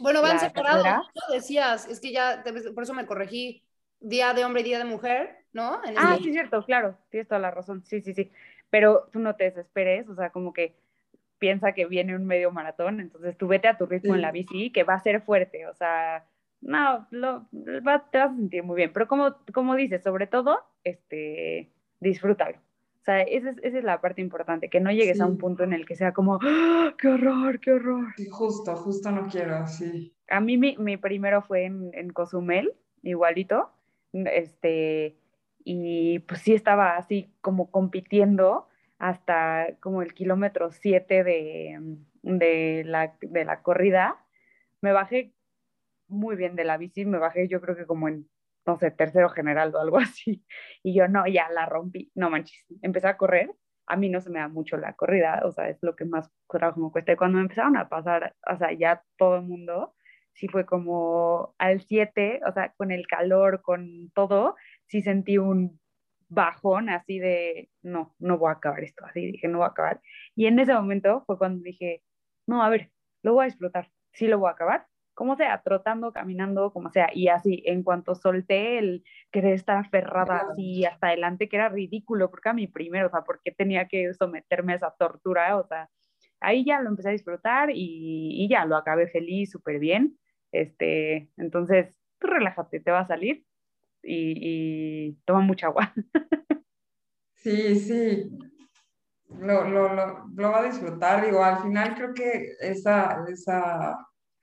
Bueno, van separados, ¿no? Decías, es que ya, por eso me corregí, día de hombre y día de mujer, ¿no? ah, sí, cierto, claro, tienes toda la razón, sí, sí, sí pero tú no te desesperes, o sea, como que piensa que viene un medio maratón, entonces tú vete a tu ritmo en la bici, que va a ser fuerte, o sea, no, lo, te vas a sentir muy bien, pero como, como dices, sobre todo, este, disfrútalo. O sea, esa es, esa es la parte importante, que no llegues a un punto en el que sea como, ¡Ah, qué horror, qué horror. Sí, justo, justo no quiero, sí. A mí mi, mi primero fue en, en Cozumel, igualito, este, y pues sí estaba así como compitiendo hasta como el kilómetro 7 de, de, la, de la corrida. Me bajé muy bien de la bici, me bajé yo creo que como en, no sé, tercero general o algo así. Y yo no, ya la rompí, no manches, empecé a correr. A mí no se me da mucho la corrida, o sea, es lo que más trabajo me cuesta. Y cuando me empezaron a pasar, o sea, ya todo el mundo, sí fue como al 7, o sea, con el calor, con todo, sí sentí un bajón así de, no, no voy a acabar esto, así dije, no voy a acabar. Y en ese momento fue cuando dije, no, a ver, lo voy a explotar, sí lo voy a acabar, como sea, trotando, caminando, como sea. Y así, en cuanto solté el querer estar aferrada así hasta adelante, que era ridículo, porque a mi primero, o sea, porque tenía que someterme a esa tortura, o sea, ahí ya lo empecé a disfrutar y, y ya lo acabé feliz, súper bien. Este, entonces, tú relájate, te va a salir y, toma mucha agua. Sí, sí. lo, lo, lo, lo, va a disfrutar. Digo, al final creo que esa, esa,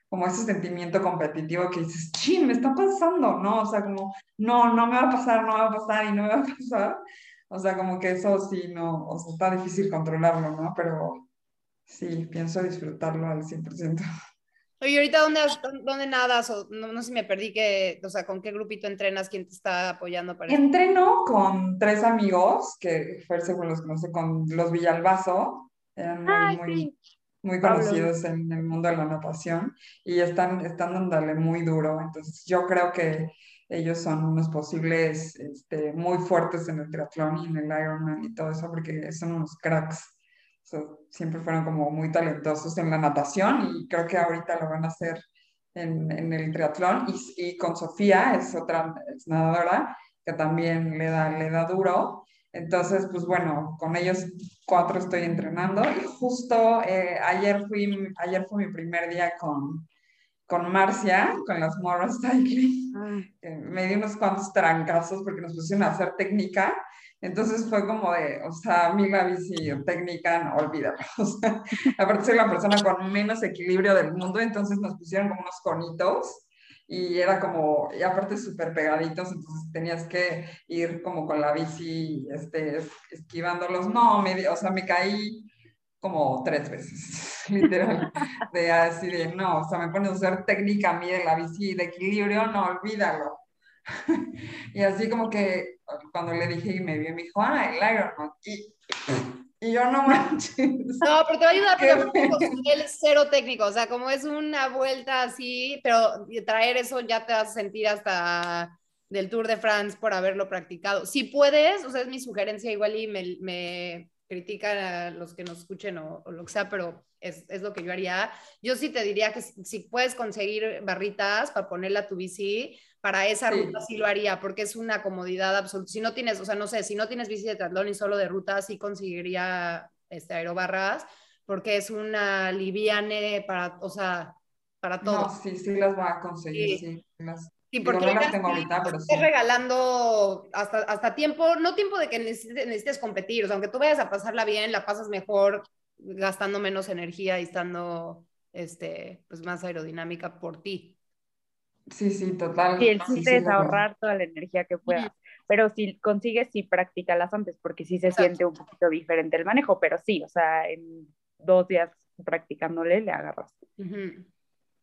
como ese sentimiento competitivo que dices, ching, me está pasando, ¿no? O sea, como, no, no me va a pasar, no me va a pasar y no me va a pasar. O sea, como que eso sí, no, o sea, está difícil controlarlo, ¿no? Pero sí, pienso disfrutarlo al 100%. Oye, ahorita dónde, dónde nadas? O no, no sé si me perdí, que, o sea, ¿con qué grupito entrenas? ¿Quién te está apoyando para Entreno con tres amigos, que Fer según los conoce, con los Villalbazo, eran muy, muy, muy, conocidos en el mundo de la natación, y están, están dándole muy duro, entonces yo creo que ellos son unos posibles este, muy fuertes en el triatlón y en el Ironman y todo eso, porque son unos cracks siempre fueron como muy talentosos en la natación y creo que ahorita lo van a hacer en, en el triatlón. Y, y, con Sofía, es otra nadadora que también le da, le da duro. Entonces, pues bueno, con ellos cuatro estoy entrenando y justo eh, ayer, fui, ayer fue mi primer día con, con Marcia, con las Morras Cycling. Ah. me di unos cuantos trancazos porque nos pusieron a hacer técnica entonces fue como de, o sea, a mí la bici técnica, no, olvídalo. O sea, aparte soy la persona con menos equilibrio del mundo, entonces nos pusieron como unos conitos y era como, y aparte súper pegaditos, entonces tenías que ir como con la bici, este, esquivándolos. No, me, o sea, me caí como tres veces, literal, de así de, no, o sea, me pones a hacer técnica a mí de la bici de equilibrio, no, olvídalo. y así como que cuando le dije y me vio, me dijo, ah, el Ironman. Y, y yo no manches. No, pero te va a ayudar porque es cero técnico, o sea, como es una vuelta así, pero traer eso ya te vas a sentir hasta del Tour de France por haberlo practicado. Si puedes, o sea, es mi sugerencia igual y me, me critican a los que nos escuchen o, lo que sea, pero es, es, lo que yo haría. Yo sí te diría que si, si puedes conseguir barritas para ponerla a tu bici, para esa ruta sí lo haría, porque es una comodidad absoluta. Si no tienes, o sea, no sé, si no tienes bici de triatlón y solo de ruta, sí conseguiría este, aerobarras, porque es una liviane para, o sea, para todo. No, sí, sí las va a conseguir, sí. sí porque no las tengo ahorita, pero sí. regalando hasta, hasta tiempo, no tiempo de que necesites, necesites competir, o sea, aunque tú vayas a pasarla bien, la pasas mejor gastando menos energía y estando este, pues más aerodinámica por ti. Sí, sí, total. Sí, el chiste es ahorrar toda la energía que puedas. Pero si consigues, sí, practícalas antes, porque sí se siente un poquito diferente el manejo, pero sí, o sea, en dos días practicándole le agarras.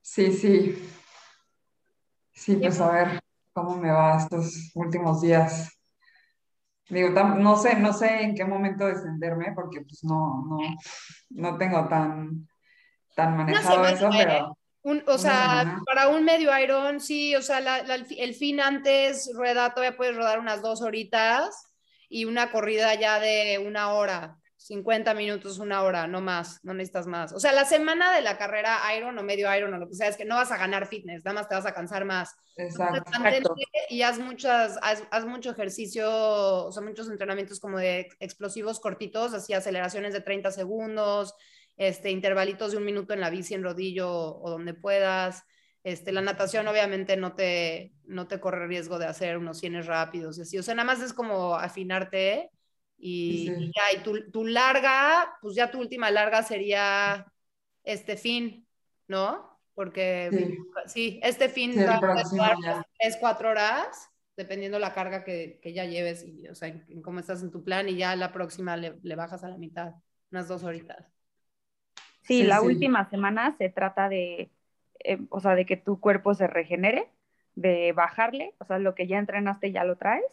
Sí, sí. Sí, pues a ver cómo me va estos últimos días. Digo, no sé, no sé en qué momento descenderme, porque pues no, no, no tengo tan, tan manejado eso, pero o sea, para un medio Iron, sí, o sea, el fin antes, rueda, todavía puedes rodar unas dos horitas y una corrida ya de una hora, 50 minutos, una hora, no más, no necesitas más. O sea, la semana de la carrera Iron o medio Iron o lo que sea, es que no vas a ganar fitness, nada más te vas a cansar más. Exacto. y haz, muchas, haz, haz, mucho ejercicio, o sea, muchos entrenamientos como de explosivos cortitos, así aceleraciones de 30 segundos, este, intervalitos de un minuto en la bici, en rodillo o donde puedas. Este, la natación obviamente no te, no te corre riesgo de hacer unos cienes rápidos y así. O sea, nada más es como afinarte y, ya, y tu, tu, larga, pues ya tu última larga sería este fin, ¿no? Porque sí, este fin tres, cuatro horas, dependiendo la carga que, que ya lleves y, o sea, en, cómo estás en tu plan y ya la próxima le, le bajas a la mitad, unas dos horitas. Sí, la última semana se trata de, eh, o sea, de que tu cuerpo se regenere, de bajarle, o sea, lo que ya entrenaste ya lo traes,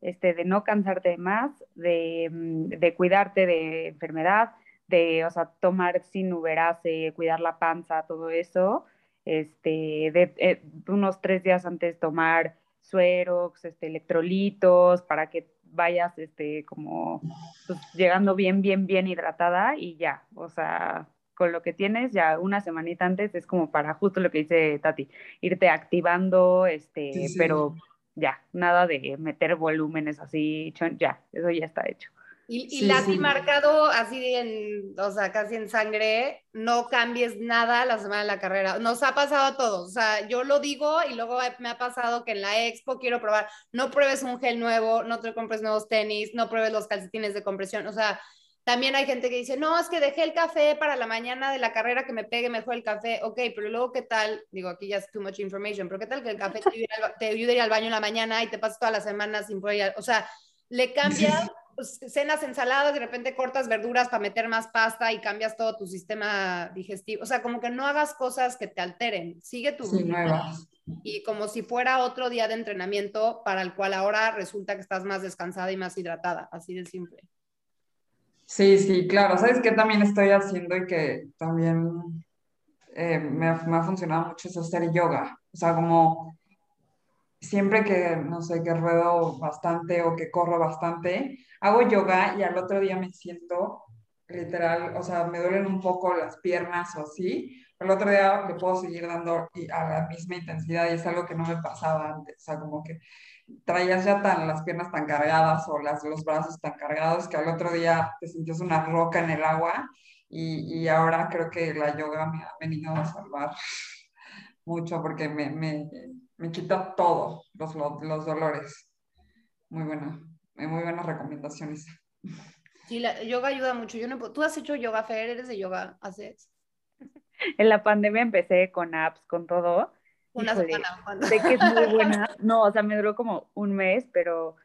este, de no cansarte más, de, mm, de cuidarte de enfermedad, de, o sea, tomar sin uberase, cuidar la panza, todo eso, este, de, eh, unos tres días antes tomar suerox, este, electrolitos, para que vayas, este, como, pues, llegando bien, bien, bien hidratada y ya, o sea, con lo que tienes ya una semanita antes es como para justo lo que dice Tati, irte activando, este, pero ya, nada de meter volúmenes así, ya, eso ya está hecho. Y, y la marcado así en, o sea, casi en sangre, no cambies nada la semana de la carrera. Nos ha pasado a todos, o sea, yo lo digo y luego me ha pasado que en la expo quiero probar, no pruebes un gel nuevo, no te compres nuevos tenis, no pruebes los calcetines de compresión, o sea, también hay gente que dice, no, es que dejé el café para la mañana de la carrera que me pegue mejor el café. Ok, pero luego, ¿qué tal? Digo, aquí ya es too much information, pero ¿qué tal que el café te ayude, a ir al baño en la mañana y te pasas toda la semana sin poder ir? O sea, le cambias pues, cenas ensaladas, de repente cortas verduras para meter más pasta y cambias todo tu sistema digestivo. O sea, como que no hagas cosas que te alteren. Sigue tu sí, nuevas. Y como si fuera otro día de entrenamiento para el cual ahora resulta que estás más descansada y más hidratada. Así de simple. Sí, sí, claro. ¿Sabes qué también estoy haciendo y que también eh, me, ha, funcionado mucho es hacer yoga? O sea, como siempre que, no sé, que ruedo bastante o que corro bastante, hago yoga y al otro día me siento literal, o sea, me duelen un poco las piernas o así, el otro día le puedo seguir dando a la misma intensidad y es algo que no me pasaba antes, o sea, como que traías ya tan, las piernas tan cargadas o las, los brazos tan cargados que al otro día te sientes una roca en el agua y, y ahora creo que la yoga me ha venido a salvar mucho porque me, me, me quita todo, los, los, dolores. Muy buena, muy buenas recomendaciones. Sí, la yoga ayuda mucho. Yo no, ¿Tú has hecho yoga, Fer? ¿Eres de yoga? ¿Haces? En la pandemia empecé con apps, con todo una semana. Sé que es muy buena. No, o sea, me duró como un mes, pero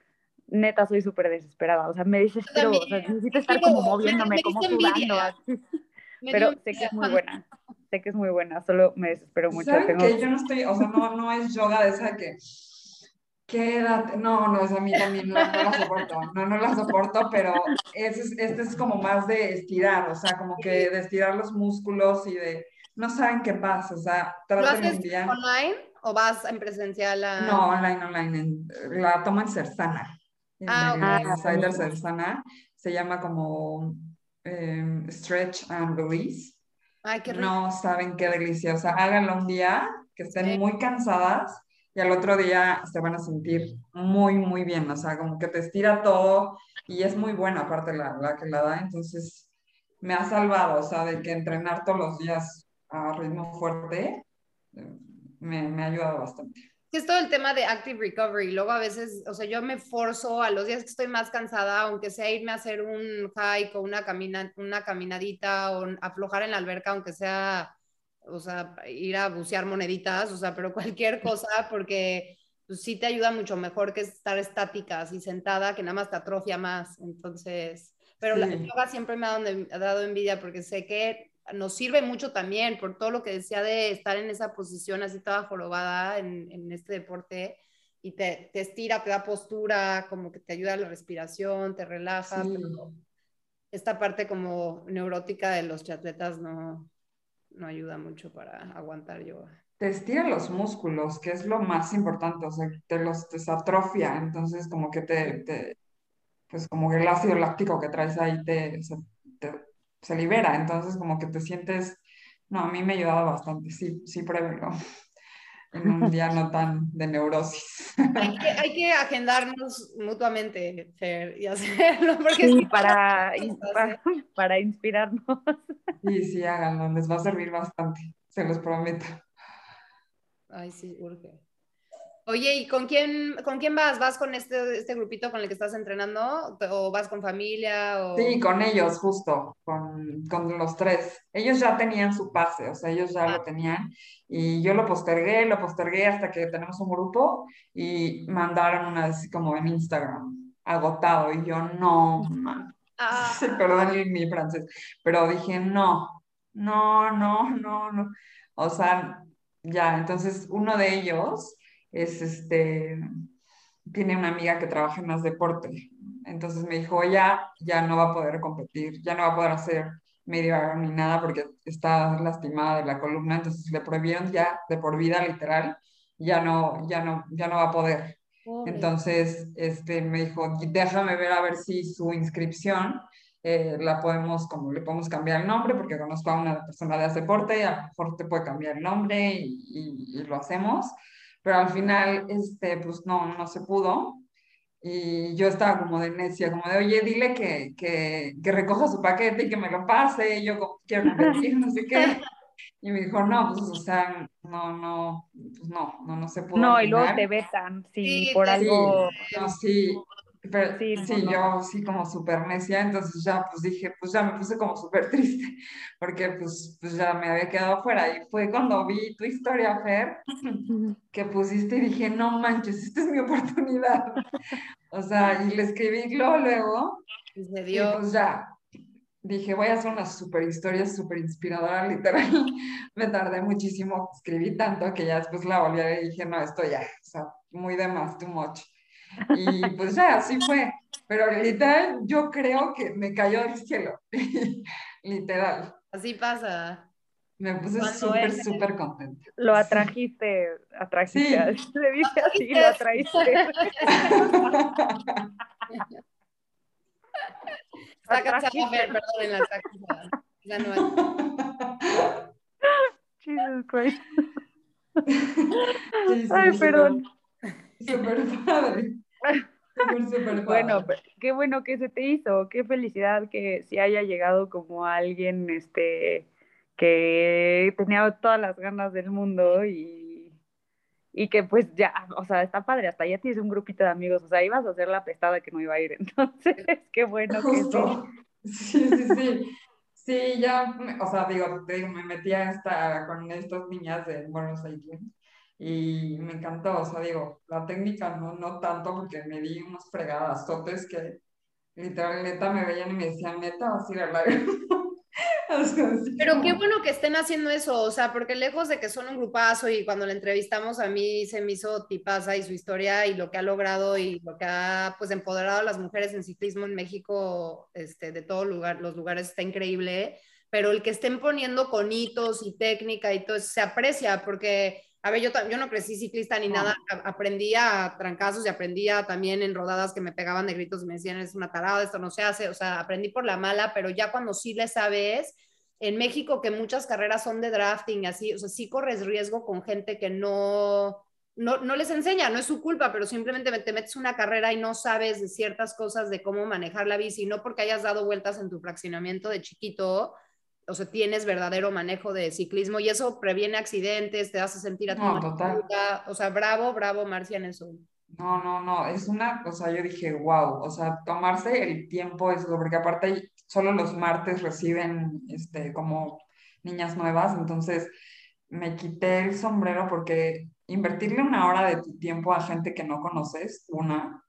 neta soy súper desesperada. O sea, me desespero. O sea, necesito estar como moviéndome, como sudando. Pero sé que es muy buena. Sé que es muy buena, solo me desespero mucho. ¿Saben que yo no estoy, o sea, no, no es yoga de esa que quédate, no, no, es a mí también no, no, la soporto, no, no la soporto, pero es, este es como más de estirar, o sea, como que de estirar los músculos y de, no saben qué pasa, o sea, ¿Lo haces online o vas en presencial? A... No, online, online, la tomo en Cersana. Ah, en Insider Cersana, se llama como em, Stretch and Release. Ay, qué rico. No saben qué delicia, o sea, háganlo un día, que estén muy cansadas y al otro día se van a sentir muy, muy bien, o sea, como que te estira todo y es muy buena aparte la, la que la da, entonces me ha salvado, o sea, de que entrenar todos los días a ritmo fuerte, me, me ha ayudado bastante. Es todo el tema de active recovery. Luego a veces, o sea, yo me forzo a los días que estoy más cansada, aunque sea irme a hacer un hike o una, camina, una caminadita o aflojar en la alberca, aunque sea, o sea, ir a bucear moneditas, o sea, pero cualquier cosa, porque pues, sí te ayuda mucho mejor que estar estática, así sentada, que nada más te atrofia más. Entonces, pero la yoga siempre me ha dado envidia porque sé que nos sirve mucho también por todo lo que decía de estar en esa posición así toda jorobada en, en este deporte y te, te, estira, te da postura, como que te ayuda a la respiración, te relaja. esta parte como neurótica de los chatletas no, no ayuda mucho para aguantar yoga. Te estira los músculos, que es lo más importante, o sea, te los desatrofia, entonces como que te, te pues como el ácido láctico que traes ahí te, te se libera, entonces como que te sientes, no, a mí me ha ayudado bastante, sí, sí, pruébelo en un día no tan de neurosis. Hay que, hay que agendarnos mutuamente, Fer, y hacerlo. Porque sí, para, para, para, inspirarnos. Sí, sí, háganlo, les va a servir bastante, se los prometo. Ay, sí, urge. Oye, ¿y con quién, con quién vas? ¿Vas con este, este grupito con el que estás entrenando? ¿O vas con familia? O... Sí, con ellos, justo, con, con, los tres. Ellos ya tenían su pase, o sea, ellos ya lo ah. tenían. Y yo lo postergué, lo postergué hasta que tenemos un grupo y mandaron una vez como en Instagram, agotado. Y yo, no, ah. perdón mi francés, pero dije, no, no, no, no, no. O sea, ya, entonces uno de ellos es este, tiene una amiga que trabaja en más deporte. Entonces me dijo, ya, ya no va a poder competir, ya no va a poder hacer medio ni nada porque está lastimada de la columna, entonces le prohibieron ya de por vida literal, ya no, ya no, ya no va a poder. Entonces, este, me dijo, déjame ver a ver si su inscripción eh, la podemos, como le podemos cambiar el nombre, porque conozco a una persona de deporte, a lo mejor te puede cambiar el nombre y, y lo hacemos pero al final, este, pues no, no se pudo. Y yo estaba como de necia, como de, oye, dile que, que, que recoja su paquete y que me lo pase, y yo quiero competir, no sé qué. Y me dijo, no, pues, o sea, no, no, pues no, no, no se pudo. No, y luego te besan, sí, por algo. No, sí, Pero, sí, yo sí como súper necia, entonces ya pues dije, pues ya me puse como súper triste, porque pues, pues ya me había quedado afuera. Y fue cuando vi tu historia, Fer, que pusiste y dije, no manches, esta es mi oportunidad. O sea, y le escribí luego, luego, y pues ya, dije, voy a hacer una súper historia, súper inspiradora, literal. me tardé muchísimo, escribí tanto que ya después la volví a ver y dije, no, esto ya, o sea, muy de más, too much. Y pues ya, así fue. Pero literal, yo creo que me cayó del cielo. literal. Así pasa. Me puse súper, súper contenta. Lo atrajiste, atrajiste. Sí. Se dice así, lo atrajiste. Está cansada, perdón, en la cansada. Ya no es. Jesus Christ. Ay, perdón. Súper padre. Bueno, qué bueno que se te hizo, qué felicidad que si haya llegado como alguien este que tenía todas las ganas del mundo y, y que pues ya, o sea, está padre, hasta ya tienes un grupito de amigos, o sea, ibas a hacer la pestada que no iba a ir, entonces qué bueno que sí. Sí, sí, sí. Sí, ya, o sea, digo, te digo, me metía esta, con estas niñas de Buenos Aires y me encantó, o sea, digo, la técnica no, no tanto porque me di unos fregadazotes que literal neta me veían y me decían, neta, vas a ir al aire. Pero qué bueno que estén haciendo eso, o sea, porque lejos de que son un grupazo y cuando la entrevistamos a mí se me hizo tipaza y su historia y lo que ha logrado y lo que ha pues empoderado a las mujeres en ciclismo en México, este, de todos lugar, los lugares está increíble, pero el que estén poniendo con hitos y técnica y todo eso se aprecia porque a ver, yo, yo no crecí ciclista ni nada, aprendía a trancazos y aprendía también en rodadas que me pegaban de gritos y me decían, es una tarada, esto no se hace, o sea, aprendí por la mala, pero ya cuando sí le sabes, en México que muchas carreras son de drafting, así, o sea, sí corres riesgo con gente que no, no, no les enseña, no es su culpa, pero simplemente te metes una carrera y no sabes de ciertas cosas de cómo manejar la bici, no porque hayas dado vueltas en tu fraccionamiento de chiquito, o sea, tienes verdadero manejo de ciclismo y eso previene accidentes, te hace sentir a tu no, total. O sea, bravo, bravo, Marcia, en eso. No, no, no, es una cosa, yo dije, wow, o sea, tomarse el tiempo, eso, porque aparte solo los martes reciben, este, como niñas nuevas, entonces me quité el sombrero porque invertirle una hora de tu tiempo a gente que no conoces, una,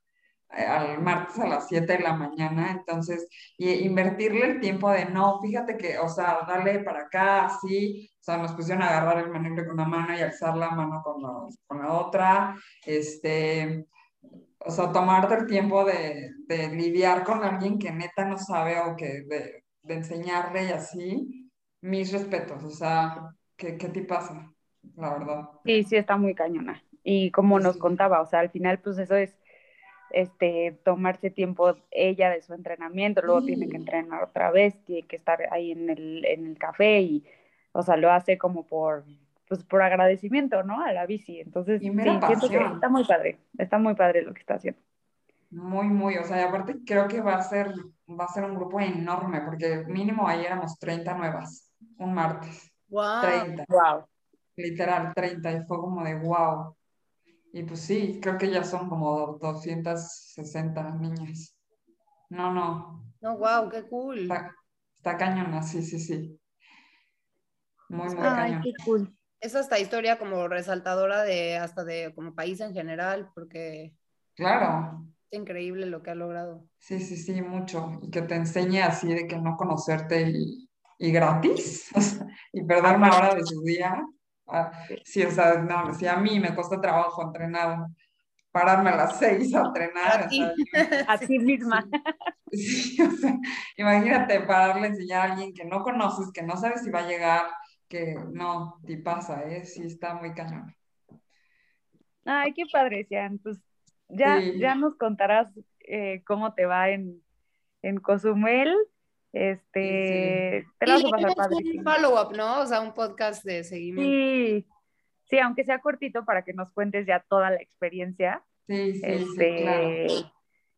al martes a las 7 de la mañana, entonces, y invertirle el tiempo de, no, fíjate que, o sea, dale para acá, así, o sea, nos pusieron a agarrar el manejo con una mano y alzar la mano con la, con la otra, este, o sea, tomarte el tiempo de, de, lidiar con alguien que neta no sabe o que de, de enseñarle y así, mis respetos, o sea, ¿qué, qué te pasa? La verdad. Sí, sí, está muy cañona. Y como nos contaba, o sea, al final, pues eso es este, tomarse tiempo ella de su entrenamiento, luego tiene que entrenar otra vez, tiene que estar ahí en el, en el café y, o sea, lo hace como por, pues por agradecimiento, ¿no? A la bici. Entonces, sí, siento que está muy padre, está muy padre lo que está haciendo. Muy, muy, o sea, y aparte creo que va a ser, va a ser un grupo enorme, porque mínimo ahí éramos 30 nuevas, un martes. Wow. 30. Wow. Literal, 30, y fue como de wow. Y pues sí, creo que ya son como 260 niñas. No, no. No, wow, qué cool. Está, está cañona, sí, sí, sí. Muy, muy Ay, qué cool. Es esta historia como resaltadora de hasta de como país en general, porque claro. Es increíble lo que ha logrado. Sí, sí, sí, mucho. Y que te enseñe así de que no conocerte y, y gratis, y perder una hora de su día. Ah, sí, o sea, no, si a mí me cuesta trabajo entrenar, pararme a las seis a entrenar. A ti, misma. Sí, o sea, imagínate pararle a enseñar a alguien que no conoces, que no sabes si va a llegar, que no, te pasa, ¿eh? Sí, está muy cañón. Ay, qué padre, Cian. Pues ya, ya nos contarás eh, cómo te va en, en Cozumel este, pero sí. un follow-up, ¿no? O sea, un podcast de seguimiento. Sí, sí, aunque sea cortito para que nos cuentes ya toda la experiencia. Sí, sí, este, claro.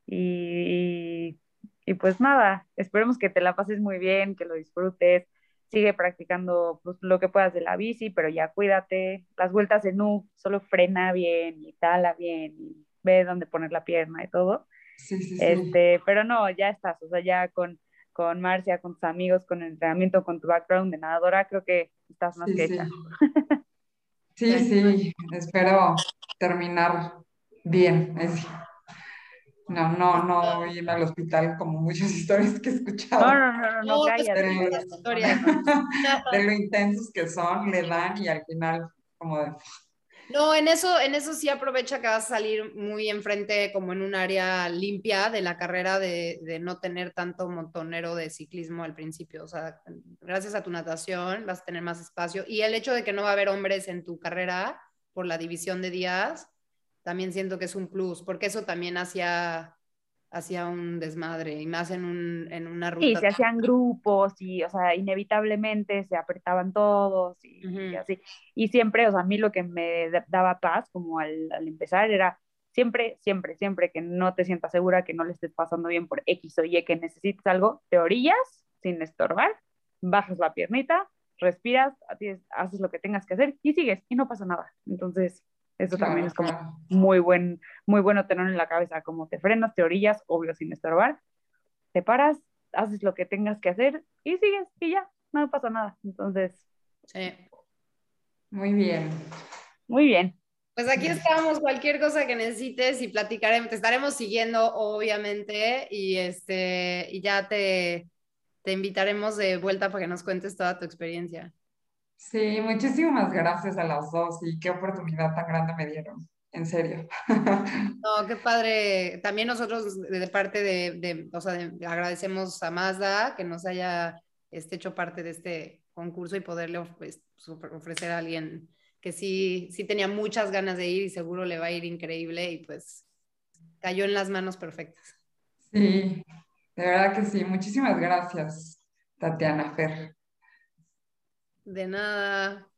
y, y, pues nada, esperemos que te la pases muy bien, que lo disfrutes. Sigue practicando pues, lo que puedas de la bici, pero ya cuídate. Las vueltas en U, solo frena bien y tala bien y ve dónde poner la pierna y todo. Sí, sí, sí. Este, pero no, ya estás, o sea, ya con, con Marcia, con tus amigos, con el entrenamiento, con tu background de nadadora, creo que estás más Sí, que sí. hecha. Sí, sí, espero terminar bien. así. No, no, no irme al hospital como muchas historias que he escuchado. No, no, no, no, pues, cállate. de, de lo intensos que son, le dan y al final como de, No, en eso, en eso sí aprovecha que vas a salir muy enfrente, como en un área limpia de la carrera, de, de no tener tanto montonero de ciclismo al principio. O sea, gracias a tu natación vas a tener más espacio. Y el hecho de que no va a haber hombres en tu carrera por la división de días, también siento que es un plus, porque eso también hacía, hacía un desmadre, y más en, un, en una ruta. Sí, se hacían grupos y, o sea, inevitablemente se apretaban todos y, así. Y siempre, o sea, a mí lo que me da- daba paz como al, al empezar era siempre, siempre, siempre que no te sientas segura, que no le estés pasando bien por X o Y, que necesites algo, te orillas sin estorbar, bajas la piernita, respiras, haces lo que tengas que hacer y sigues y no pasa nada. Entonces, eso también es como claro. muy buen, muy bueno tener en la cabeza, como te frenas, te orillas, obvio sin estorbar, te paras, haces lo que tengas que hacer y sigues y ya, no pasa nada. Entonces, Sí. Muy bien. muy bien. Pues aquí estamos, cualquier cosa que necesites y platicaremos, te estaremos siguiendo, obviamente, y este, y ya te, te invitaremos de vuelta para que nos cuentes toda tu experiencia. Sí, muchísimas gracias a las dos y qué oportunidad tan grande me dieron. En serio. No, qué padre. También nosotros de parte de, de- o sea, de- agradecemos a Mazda que nos haya este, hecho parte de este concurso y poderle of- ofre- ofrecer a alguien que sí, sí tenía muchas ganas de ir y seguro le va a ir increíble y pues cayó en las manos perfectas. Sí, de verdad que sí. Muchísimas gracias, Tatiana Fer. De nada.